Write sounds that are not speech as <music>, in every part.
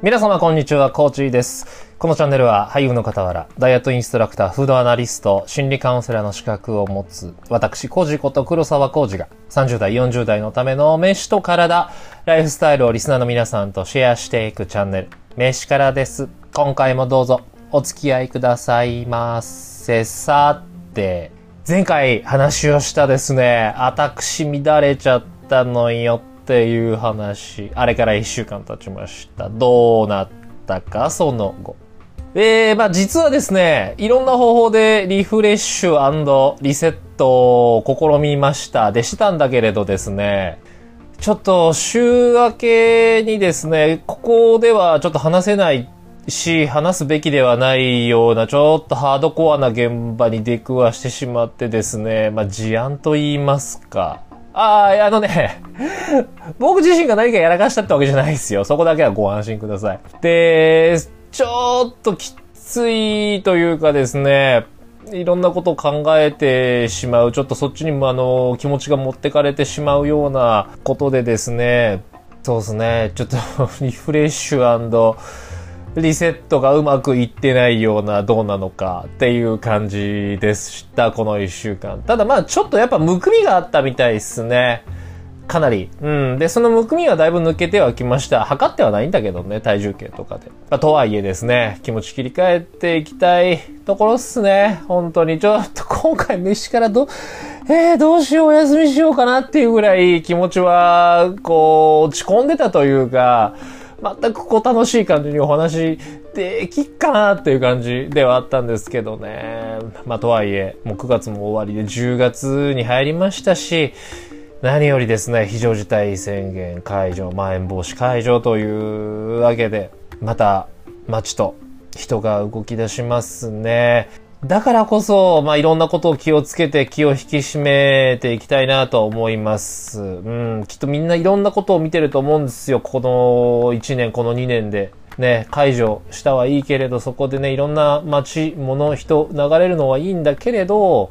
皆様こんにちは、コーチーです。このチャンネルは俳優の傍ら、ダイエットインストラクター、フードアナリスト、心理カウンセラーの資格を持つ、私、コージこと黒沢コージが、30代、40代のための飯と体、ライフスタイルをリスナーの皆さんとシェアしていくチャンネル、飯からです。今回もどうぞ、お付き合いくださいませ。さて、前回話をしたですね、私乱れちゃったのよっていう話、あれから1週間経ちました。どうなったか、その後。えー、まあ実はですね、いろんな方法でリフレッシュリセットを試みました。でしたんだけれどですね、ちょっと週明けにですね、ここではちょっと話せないし、話すべきではないような、ちょっとハードコアな現場に出くわしてしまってですね、まあ事案と言いますか。ああ、あのね、<laughs> 僕自身が何かやらかしたってわけじゃないですよ。そこだけはご安心ください。で、ちょっときついというかですね、いろんなことを考えてしまう、ちょっとそっちにもあの、気持ちが持ってかれてしまうようなことでですね、そうですね、ちょっと <laughs> リフレッシュリセットがうまくいってないようなどうなのかっていう感じでした、この一週間。ただまあちょっとやっぱむくみがあったみたいですね。かなり。うん。で、そのむくみはだいぶ抜けてはきました。測ってはないんだけどね、体重計とかで。まあ、とはいえですね、気持ち切り替えていきたいところっすね。本当に。ちょっと今回飯からど、えー、どうしよう、お休みしようかなっていうぐらい気持ちは、こう、落ち込んでたというか、全くこう楽しい感じにお話できっかなっていう感じではあったんですけどね。まあとはいえ、もう9月も終わりで10月に入りましたし、何よりですね、非常事態宣言解除、まん延防止解除というわけで、また街と人が動き出しますね。だからこそ、まあ、いろんなことを気をつけて気を引き締めていきたいなと思います。うん、きっとみんないろんなことを見てると思うんですよ。この1年、この2年で。ね、解除したはいいけれど、そこでね、いろんな街、物、人、流れるのはいいんだけれど、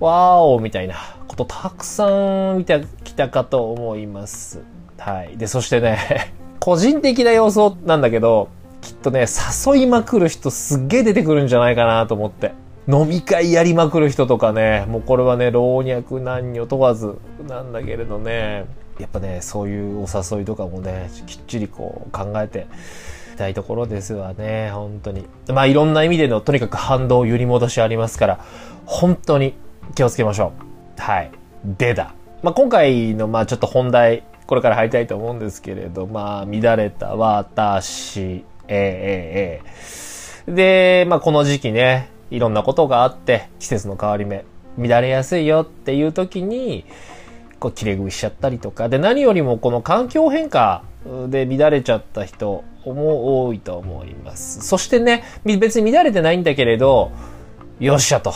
わーおみたいなことたくさん見てきたかと思います。はい。で、そしてね、<laughs> 個人的な要素なんだけど、きっとね、誘いまくる人すっげえ出てくるんじゃないかなと思って。飲み会やりまくる人とかね、もうこれはね、老若男女問わずなんだけれどね、やっぱね、そういうお誘いとかもね、きっちりこう考えてい、たいところですわね、本当に。まあいろんな意味でのとにかく反動揺り戻しありますから、本当に気をつけましょう。はい。でだ。まあ今回のまあちょっと本題、これから入りたいと思うんですけれど、まあ乱れた私ええええで、まあこの時期ね、いろんなことがあって、季節の変わり目、乱れやすいよっていう時に、こう、切れ食いしちゃったりとか、で、何よりもこの環境変化で乱れちゃった人も多いと思います。そしてね、別に乱れてないんだけれど、よっしゃと。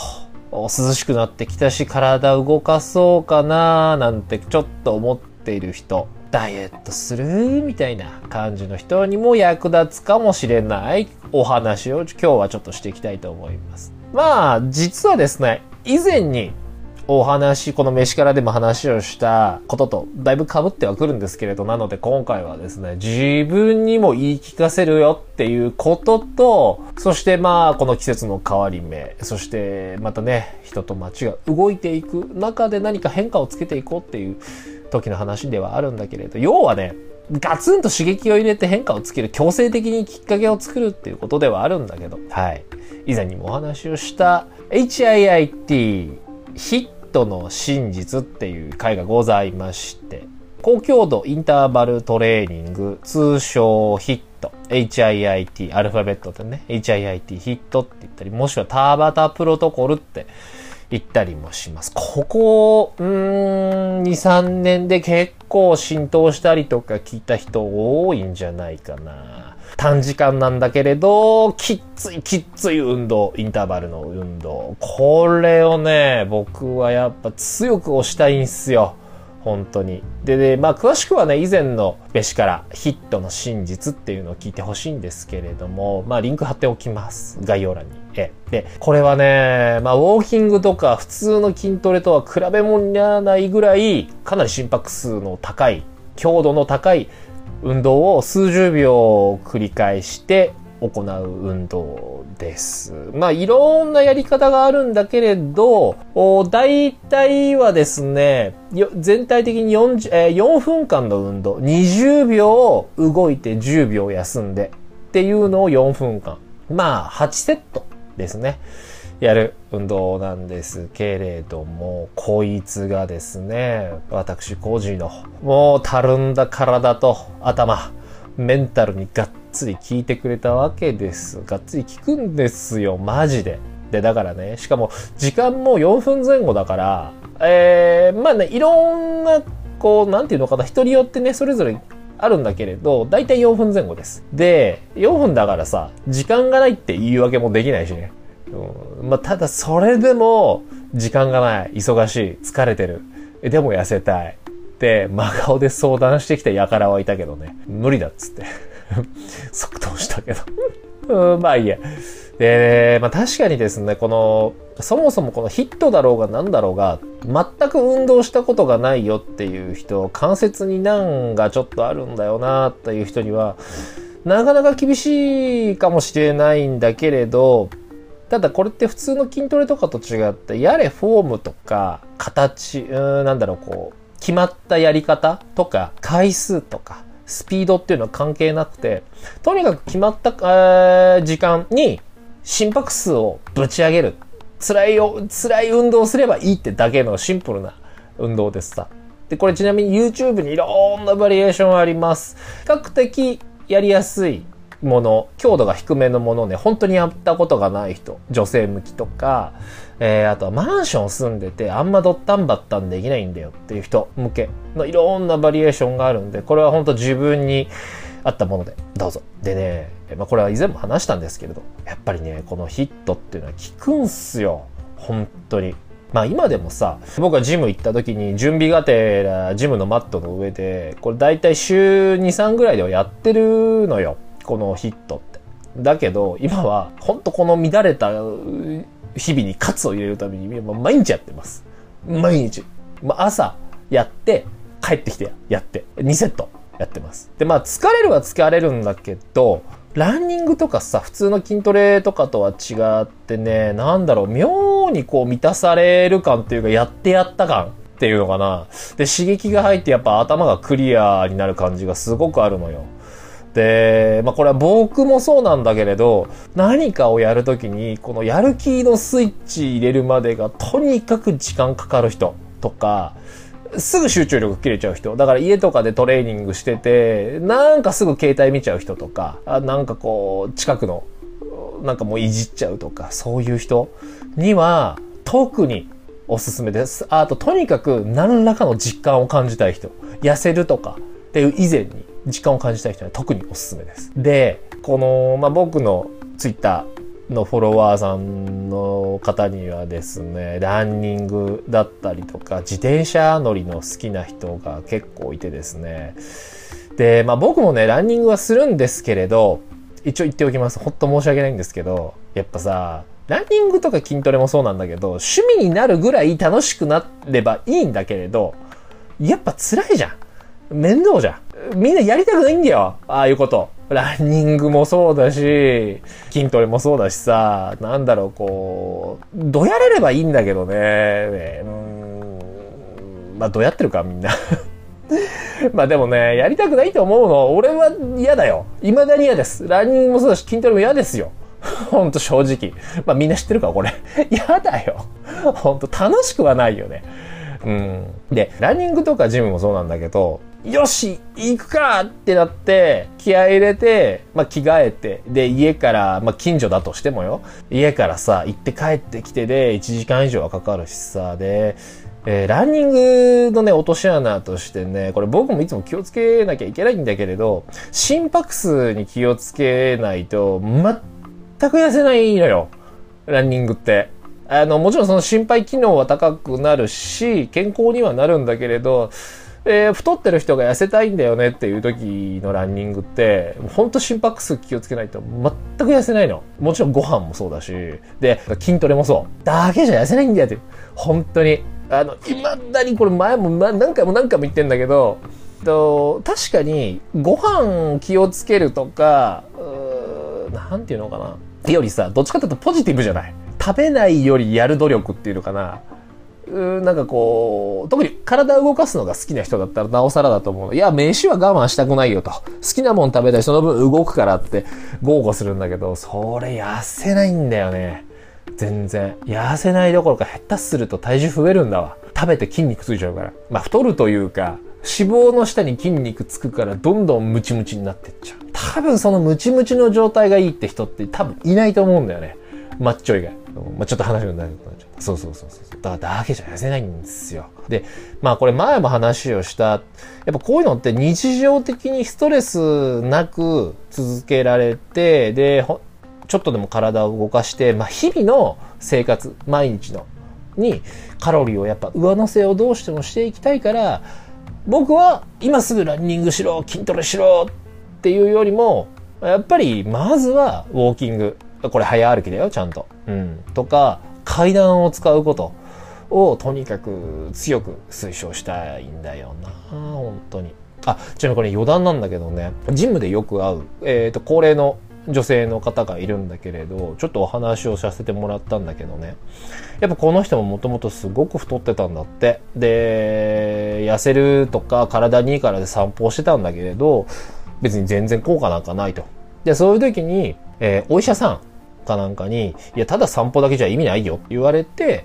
涼しくなってきたし、体動かそうかななんてちょっと思っている人。ダイエットする？みたいな感じの人にも役立つかもしれないお話を今日はちょっとしていきたいと思います。まあ、実はですね、以前にお話、この飯からでも話をしたこととだいぶ被ってはくるんですけれど、なので今回はですね、自分にも言い聞かせるよっていうことと、そしてまあ、この季節の変わり目、そしてまたね、人と街が動いていく中で何か変化をつけていこうっていう時の話ではあるんだけれど、要はね、ガツンと刺激を入れて変化をつける、強制的にきっかけを作るっていうことではあるんだけど、はい。以前にもお話をした HIIT、ヒットの真実っていう回がございまして、高強度インターバルトレーニング、通称ヒット、HIIT、アルファベットでね、HIIT ヒットって言ったり、もしくはターバタプロトコルって行ったりもします。ここ、うーん、2、3年で結構浸透したりとか聞いた人多いんじゃないかな。短時間なんだけれど、きっついきっつい運動、インターバルの運動。これをね、僕はやっぱ強く押したいんすよ。本当に。で、で、まあ、詳しくはね、以前の飯からヒットの真実っていうのを聞いてほしいんですけれども、まあ、リンク貼っておきます。概要欄に。で、これはね、まあ、ウォーキングとか普通の筋トレとは比べ物にならないぐらい、かなり心拍数の高い、強度の高い運動を数十秒繰り返して行う運動です。まあ、いろんなやり方があるんだけれど、大体はですね、全体的に 4, えー、4分間の運動、20秒動いて10秒休んでっていうのを4分間。まあ、8セットですね。やる運動なんですけれども、こいつがですね、私、コージーの、もうたるんだ体と頭、メンタルにがっつり効いてくれたわけです。がっつり効くんですよ、マジで。で、だからね、しかも時間も4分前後だから、えー、まあね、いろんな、こう、なんていうのかな、人によってね、それぞれあるんだけれど、だいたい4分前後です。で、4分だからさ、時間がないって言い訳もできないしね。うん、まあ、ただそれでも、時間がない、忙しい、疲れてる。でも痩せたい。って真顔で相談してきた輩はいたけどね、無理だっつって <laughs> 即答したけどうん、まあいいや。で、まあ確かにですね、この、そもそもこのヒットだろうが何だろうが、全く運動したことがないよっていう人、関節に難がちょっとあるんだよなっていう人には、なかなか厳しいかもしれないんだけれど、ただこれって普通の筋トレとかと違って、やれフォームとか形、うん、なんだろう、こう、決まったやり方とか回数とかスピードっていうのは関係なくて、とにかく決まった、えー、時間に心拍数をぶち上げる。辛いよ、辛い運動をすればいいってだけのシンプルな運動ですさ。で、これちなみに YouTube にいろんなバリエーションあります。比較的やりやすいもの、強度が低めのものね、本当にやったことがない人、女性向きとか、えー、あとはマンション住んでてあんまドッタンバッタンできないんだよっていう人向けのいろんなバリエーションがあるんで、これは本当自分に合ったものでどうぞ。でね、まあこれは以前も話したんですけれど、やっぱりね、このヒットっていうのは効くんすよ。本当に。まあ今でもさ、僕がジム行った時に準備がてらジムのマットの上で、これ大体週2、3ぐらいではやってるのよ。このヒットって。だけど、今は、ほんとこの乱れた日々にカツを入れるために、毎日やってます。毎日。まあ、朝やって、帰ってきてやって、2セットやってます。で、まあ、疲れるは疲れるんだけど、ランニングとかさ、普通の筋トレとかとは違ってね、なんだろう、妙にこう満たされる感っていうか、やってやった感っていうのかな。で、刺激が入ってやっぱ頭がクリアになる感じがすごくあるのよ。で、まあこれは僕もそうなんだけれど、何かをやるときに、このやる気のスイッチ入れるまでがとにかく時間かかる人とか、すぐ集中力切れちゃう人。だから家とかでトレーニングしてて、なんかすぐ携帯見ちゃう人とか、あなんかこう、近くの、なんかもういじっちゃうとか、そういう人には、特におすすめです。あと、とにかく何らかの実感を感じたい人。痩せるとかっていう以前に、時間を感じたい人には特におすすめです。で、この、まあ、僕のツイッターのフォロワーさんの方にはですね、ランニングだったりとか、自転車乗りの好きな人が結構いてですね。で、まあ僕もね、ランニングはするんですけれど、一応言っておきます。ほんと申し訳ないんですけど、やっぱさ、ランニングとか筋トレもそうなんだけど、趣味になるぐらい楽しくなればいいんだけれど、やっぱ辛いじゃん。面倒じゃん。みんなやりたくないんだよ。ああいうこと。ランニングもそうだし、筋トレもそうだしさ、なんだろう、こう、どやれればいいんだけどね。ねうん。まあ、どやってるか、みんな。<laughs> まあでもね、やりたくないと思うの、俺は嫌だよ。未だに嫌です。ランニングもそうだし、筋トレも嫌ですよ。<laughs> ほんと正直。まあみんな知ってるか、これ。<laughs> 嫌だよ。ほんと楽しくはないよね。うん。で、ランニングとかジムもそうなんだけど、よし行くかってなって、気合入れて、まあ、着替えて、で、家から、まあ、近所だとしてもよ、家からさ、行って帰ってきてで、1時間以上はかかるしさ、で、えー、ランニングのね、落とし穴としてね、これ僕もいつも気をつけなきゃいけないんだけれど、心拍数に気をつけないと、全く痩せないのよ。ランニングって。あの、もちろんその心肺機能は高くなるし、健康にはなるんだけれど、えー、太ってる人が痩せたいんだよねっていう時のランニングって、ほんと心拍数気をつけないと全く痩せないの。もちろんご飯もそうだし、で、筋トレもそう。だけじゃ痩せないんだよって。本当に。あの、未だにこれ前も何回も何回も言ってんだけど、と、確かに、ご飯気をつけるとか、なんていうのかな。よりさ、どっちかというとポジティブじゃない。食べないよりやる努力っていうのかな。なんかこう、特に体を動かすのが好きな人だったらなおさらだと思う。いや、飯は我慢したくないよと。好きなもん食べたい、その分動くからって豪語するんだけど、それ痩せないんだよね。全然。痩せないどころか下手すると体重増えるんだわ。食べて筋肉ついちゃうから。まあ太るというか、脂肪の下に筋肉つくからどんどんムチムチになってっちゃう。多分そのムチムチの状態がいいって人って多分いないと思うんだよね。マッチョ以外。まあ、ちょっと話が長くなっちゃった。そうそうそうそう。だからだけじゃ痩せないんですよ。で、まあこれ前も話をした、やっぱこういうのって日常的にストレスなく続けられて、で、ちょっとでも体を動かして、まあ日々の生活、毎日の、にカロリーをやっぱ上乗せをどうしてもしていきたいから、僕は今すぐランニングしろ、筋トレしろっていうよりも、やっぱりまずはウォーキング。これ早歩きだよ、ちゃんと。うん。とか、階段を使うことをとにかく強く推奨したいんだよな。本当に。あ、ちなみにこれ余談なんだけどね、ジムでよく会う、えっ、ー、と、高齢の女性の方がいるんだけれど、ちょっとお話をさせてもらったんだけどね。やっぱこの人ももともとすごく太ってたんだって。で、痩せるとか体にいいからで散歩してたんだけれど、別に全然効果なんかないと。で、そういう時に、えー、お医者さんかなんかに、いや、ただ散歩だけじゃ意味ないよって言われて、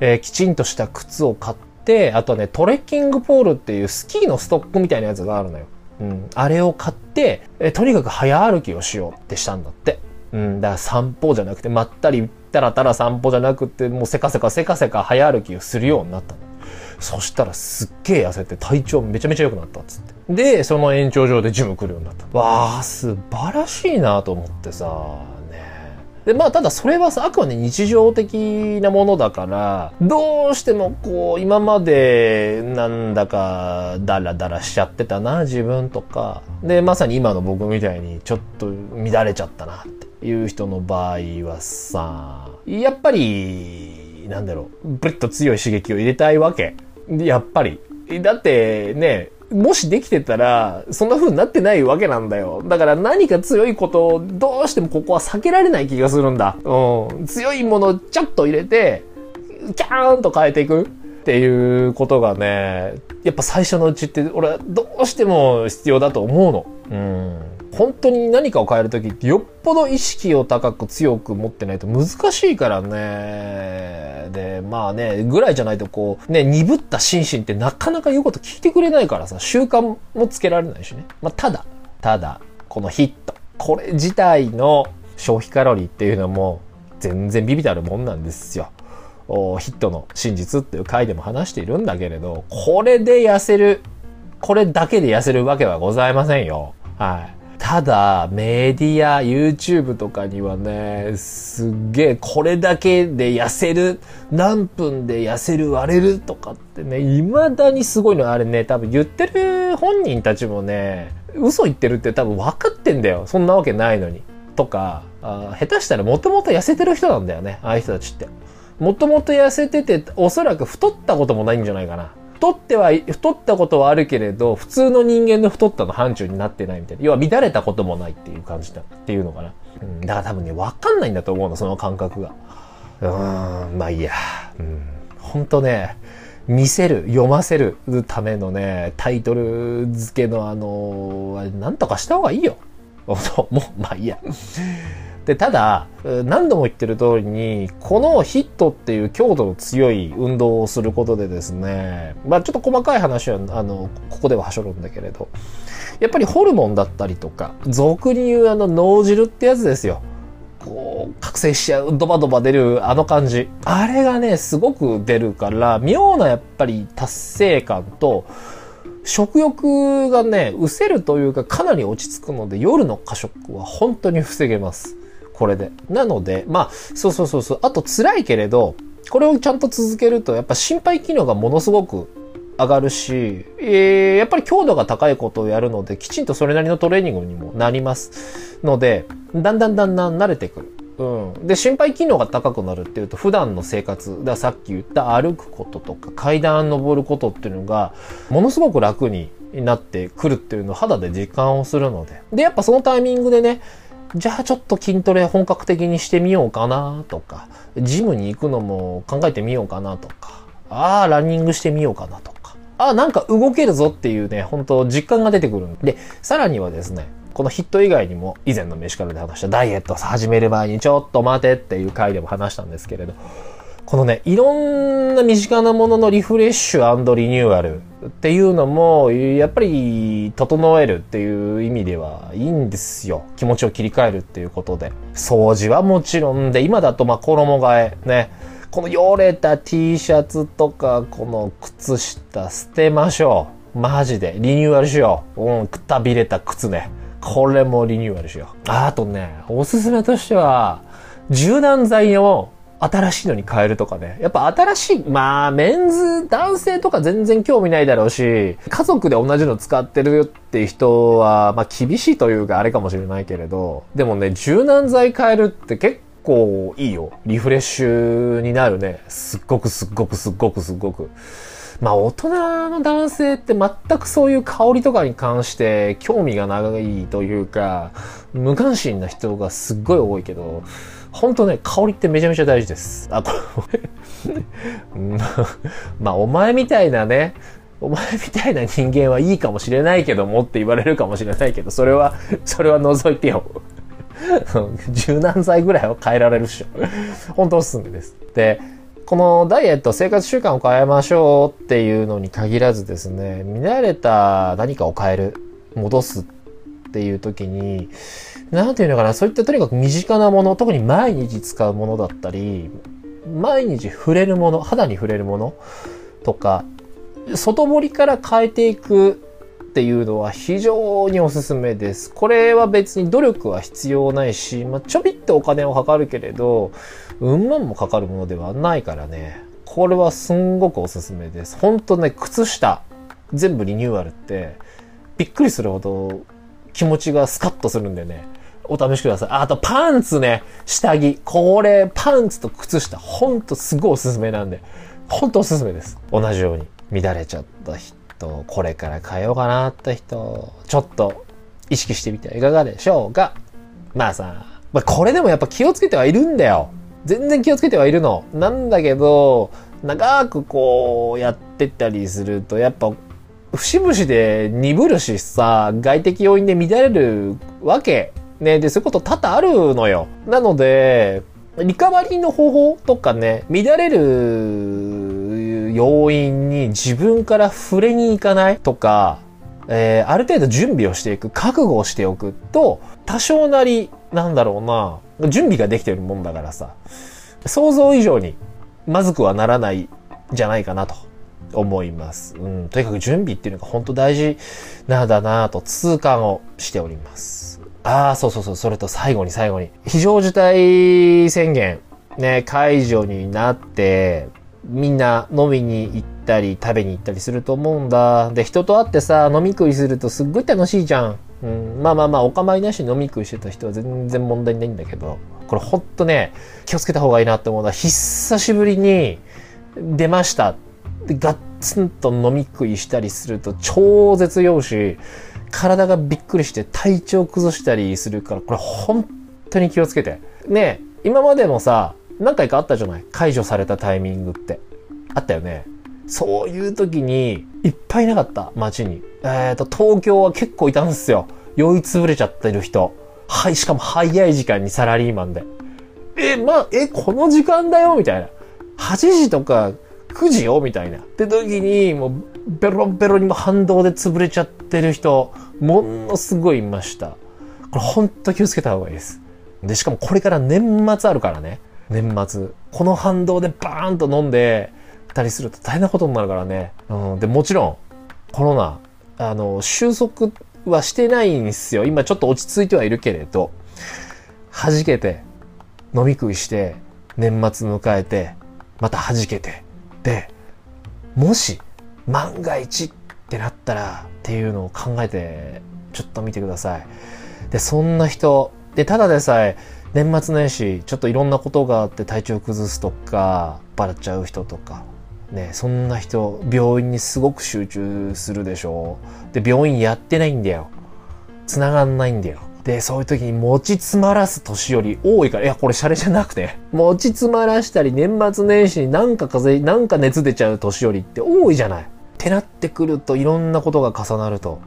えー、きちんとした靴を買って、あとね、トレッキングポールっていうスキーのストックみたいなやつがあるのよ。うん。あれを買って、えー、とにかく早歩きをしようってしたんだって。うん。だから散歩じゃなくて、まったり、たらたら散歩じゃなくて、もうせかせかせかせか早歩きをするようになったの。そしたらすっげえ痩せて体調めちゃめちゃ良くなったっつって。で、その延長上でジム来るようになった。わあ、素晴らしいなと思ってさ、で、まあ、ただそれはさ、あくまで日常的なものだから、どうしてもこう、今までなんだかダラダラしちゃってたな、自分とか。で、まさに今の僕みたいにちょっと乱れちゃったなっていう人の場合はさ、やっぱり、なんだろう、ブリッと強い刺激を入れたいわけ。やっぱり。だってね、もしできてたら、そんな風になってないわけなんだよ。だから何か強いことをどうしてもここは避けられない気がするんだ。うん。強いものをちょっと入れて、キャーンと変えていくっていうことがね、やっぱ最初のうちって俺はどうしても必要だと思うの。うん。本当に何かを変えるときってよっぽど意識を高く強く持ってないと難しいからね。で、まあね、ぐらいじゃないとこう、ね、鈍った心身ってなかなか言うこと聞いてくれないからさ、習慣もつけられないしね。まあただ、ただ、このヒット。これ自体の消費カロリーっていうのも全然ビビたるもんなんですよ。ヒットの真実っていう回でも話しているんだけれど、これで痩せる、これだけで痩せるわけはございませんよ。はい。ただ、メディア、YouTube とかにはね、すっげえ、これだけで痩せる、何分で痩せる、割れるとかってね、未だにすごいの。あれね、多分言ってる本人たちもね、嘘言ってるって多分分かってんだよ。そんなわけないのに。とか、あ下手したらもともと痩せてる人なんだよね。ああいう人たちって。もともと痩せてて、おそらく太ったこともないんじゃないかな。太っては、太ったことはあるけれど、普通の人間の太ったの範疇になってないみたいな。要は乱れたこともないっていう感じだっていうのかな。うん、だから多分ね、わかんないんだと思うの、その感覚が。うーん、まあいいや。うん。ほんとね、見せる、読ませるためのね、タイトル付けのあの、なんとかした方がいいよ。<laughs> もう、まあいいや。で、ただ、何度も言ってる通りに、このヒットっていう強度の強い運動をすることでですね、まあちょっと細かい話は、あの、ここでははしょるんだけれど、やっぱりホルモンだったりとか、俗に言うあの脳汁ってやつですよ。こう、覚醒しちゃう、ドバドバ出るあの感じ。あれがね、すごく出るから、妙なやっぱり達成感と、食欲がね、失せるというかかなり落ち着くので夜の過食は本当に防げます。これで。なので、まあ、そうそうそうそう。あと辛いけれど、これをちゃんと続けると、やっぱ心肺機能がものすごく上がるし、えー、やっぱり強度が高いことをやるので、きちんとそれなりのトレーニングにもなりますので、だんだんだんだん慣れてくる。うん。で、心肺機能が高くなるっていうと、普段の生活、ださっき言った歩くこととか、階段登ることっていうのが、ものすごく楽になってくるっていうのを肌で実感をするので。で、やっぱそのタイミングでね、じゃあちょっと筋トレ本格的にしてみようかなとか、ジムに行くのも考えてみようかなとか、ああ、ランニングしてみようかなとか、ああ、なんか動けるぞっていうね、本当実感が出てくるんで、さらにはですね、このヒット以外にも以前の飯からで話したダイエットを始める前にちょっと待てっていう回でも話したんですけれど、このね、いろんな身近なもののリフレッシュリニューアルっていうのも、やっぱり整えるっていう意味ではいいんですよ。気持ちを切り替えるっていうことで。掃除はもちろんで、今だとま衣替えね。このよれた T シャツとか、この靴下捨てましょう。マジで。リニューアルしよう。うん、くたびれた靴ね。これもリニューアルしよう。あとね、おすすめとしては、柔軟剤を新しいのに変えるとかね。やっぱ新しい、まあ、メンズ、男性とか全然興味ないだろうし、家族で同じの使ってるっていう人は、まあ厳しいというかあれかもしれないけれど、でもね、柔軟剤変えるって結構いいよ。リフレッシュになるね。すっごくすっごくすっごくすっごく。まあ大人の男性って全くそういう香りとかに関して興味がないというか、無関心な人がすっごい多いけど、ほんとね、香りってめちゃめちゃ大事です。あ、こ <laughs> まあ、お前みたいなね、お前みたいな人間はいいかもしれないけどもって言われるかもしれないけど、それは、それは除いてよ。柔軟剤ぐらいは変えられるっしょ。本当おすすめです。で、このダイエット、生活習慣を変えましょうっていうのに限らずですね、見慣れた何かを変える、戻すっていう時に、なんていうのかな、そういったとにかく身近なもの、特に毎日使うものだったり、毎日触れるもの、肌に触れるものとか、外堀から変えていくっていうのは非常におすすめです。これは別に努力は必要ないし、まあ、ちょびっとお金をかかるけれど、うん万もかかるものではないからね。これはすんごくおすすめです。ほんとね、靴下、全部リニューアルって、びっくりするほど気持ちがスカッとするんでね。お試しください。あと、パンツね。下着。これ、パンツと靴下、ほんとすごいおすすめなんで。ほんとおすすめです。同じように。乱れちゃった人、これから変えようかなって人、ちょっと意識してみてはいかがでしょうか。まあさ、まあこれでもやっぱ気をつけてはいるんだよ。全然気をつけてはいるの。なんだけど、長くこうやってったりすると、やっぱ節々で鈍るしさ、外的要因で乱れるわけね、で、そういうこと多々あるのよ。なので、リカバリーの方法とかね、乱れる要因に自分から触れに行かないとか、えー、ある程度準備をしていく、覚悟をしておくと、多少なり、なんだろうな、準備ができてるもんだからさ、想像以上にまずくはならないじゃないかなと思います。うん、とにかく準備っていうのが本当大事なんだなと痛感をしております。ああ、そうそうそう、それと最後に最後に。非常事態宣言、ね、解除になって、みんな飲みに行ったり食べに行ったりすると思うんだ。で、人と会ってさ、飲み食いするとすっごい楽しいじゃん。うん、まあまあまあ、お構いなし飲み食いしてた人は全然問題ないんだけど、これほんとね、気をつけた方がいいなって思うのは、久しぶりに出ました。で、ガッツンと飲み食いしたりすると超絶用し、体がびっくりして体調崩したりするから、これ本当に気をつけて。ね今までもさ、何回かあったじゃない？解除されたタイミングって。あったよね。そういう時に、いっぱいいなかった、街に。えっ、ー、と、東京は結構いたんですよ。酔いつぶれちゃってる人。はい、しかも早い時間にサラリーマンで。え、まえ、この時間だよ？みたいな。8時とか9時よ？みたいな。って時に、もう、ベロベロにも反動で潰れちゃってる人、ものすごいいました。これほんと気をつけた方がいいです。で、しかもこれから年末あるからね。年末。この反動でバーンと飲んでたりすると大変なことになるからね。うん。で、もちろん、コロナ、あの、収束はしてないんですよ。今ちょっと落ち着いてはいるけれど、弾けて、飲み食いして、年末迎えて、また弾けて、で、もし、万が一ってなったらっていうのを考えてちょっと見てください。で、そんな人、で、ただでさえ年末年始ちょっといろんなことがあって体調崩すとか、バレちゃう人とか、ね、そんな人、病院にすごく集中するでしょで、病院やってないんだよ。繋がんないんだよ。で、そういう時に持ち詰まらす年寄り多いから、いや、これシャレじゃなくて、持ち詰まらしたり、年末年始になんか風邪、なんか熱出ちゃう年寄りって多いじゃない。ってなってくると、いろんなことが重なると、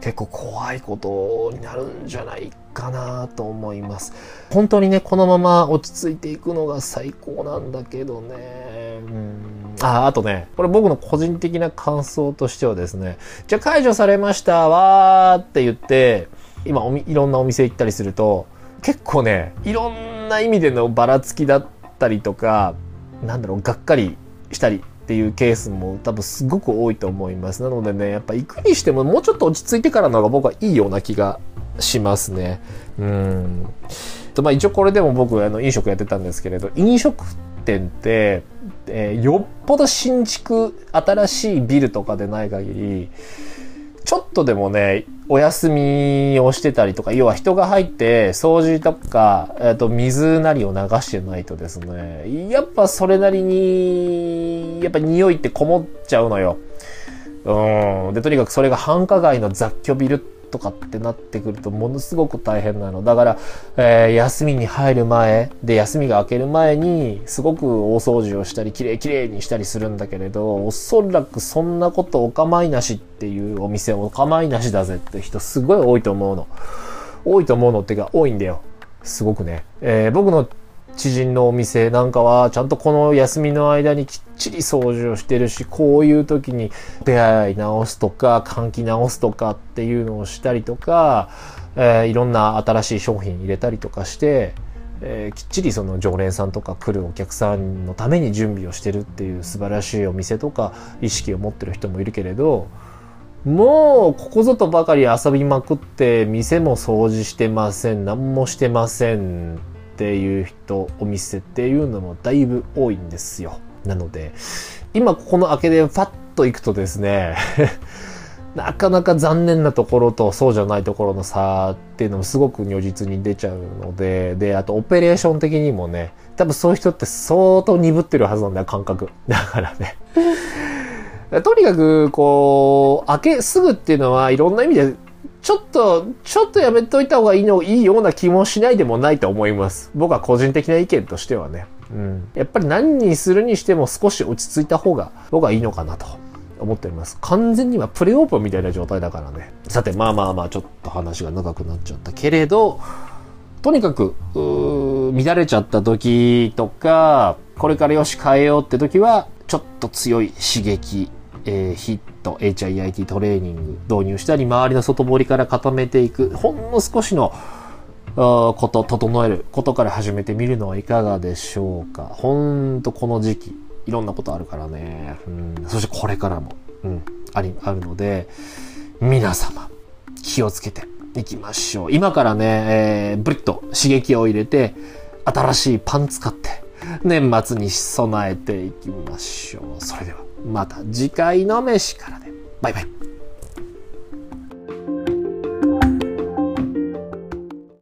結構怖いことになるんじゃないかなと思います。本当にね、このまま落ち着いていくのが最高なんだけどね。うんあ、あとね、これ僕の個人的な感想としてはですね、じゃあ解除されましたわーって言って、今おみいろんなお店行ったりすると結構ねいろんな意味でのばらつきだったりとかなんだろうがっかりしたりっていうケースも多分すごく多いと思います。なのでねやっぱ行くにしてももうちょっと落ち着いてからの方が僕はいいような気がしますね。うん。とまあ一応これでも僕あの飲食やってたんですけれど飲食店って、えー、よっぽど新築新しいビルとかでない限りちょっとでもね、お休みをしてたりとか、要は人が入って掃除とか、えっと、水なりを流してないとですね、やっぱそれなりに、やっぱ匂いってこもっちゃうのよ。うん。で、とにかくそれが繁華街の雑居ビルってとかってなってくるとものすごく大変なの。だから、えー、休みに入る前、で、休みが明ける前に、すごく大掃除をしたり、きれいきれいにしたりするんだけれど、おそらくそんなことお構いなしっていうお店お構いなしだぜって人すごい多いと思うの。多いと思うのってか多いんだよ。すごくね。えー、僕の知人のお店なんかは、ちゃんとこの休みの間にきっちり掃除をしてるし、こういう時に出会い直すとか、換気直すとかっていうのをしたりとか、えー、いろんな新しい商品入れたりとかして、えー、きっちりその常連さんとか来るお客さんのために準備をしてるっていう素晴らしいお店とか意識を持ってる人もいるけれど、もうここぞとばかり遊びまくって店も掃除してません何もしてません。っていう人、お店っていうのもだいぶ多いんですよ。なので、今ここの明けでパッと行くとですね <laughs> なかなか残念なところとそうじゃないところの差っていうのもすごく如実に出ちゃうので、で、あとオペレーション的にもね、多分そういう人って相当鈍ってるはずなんだよ、感覚。<laughs> だからね。<laughs> とにかく、こう、明けすぐっていうのはいろんな意味でちょっと、ちょっとやめといた方がいいの、いいような気もしないでもないと思います。僕は個人的な意見としてはね。うん。やっぱり何にするにしても少し落ち着いた方が僕はいいのかなと思っております。完全にはプレオープンみたいな状態だからね。さて、まあまあまあ、ちょっと話が長くなっちゃったけれど、とにかく、乱れちゃった時とか、これからよし変えようって時は、ちょっと強い刺激えー、ヒット、HIIT トレーニング導入したり、周りの外堀から固めていく、ほんの少しのこと、整えることから始めてみるのはいかがでしょうか。ほんとこの時期、いろんなことあるからね。うん、そしてこれからも、うん、あり、あるので、皆様、気をつけていきましょう。今からね、えー、ブリッと刺激を入れて、新しいパン使って、年末に備えていきましょう。それでは。また次回の飯からで。バイバイ。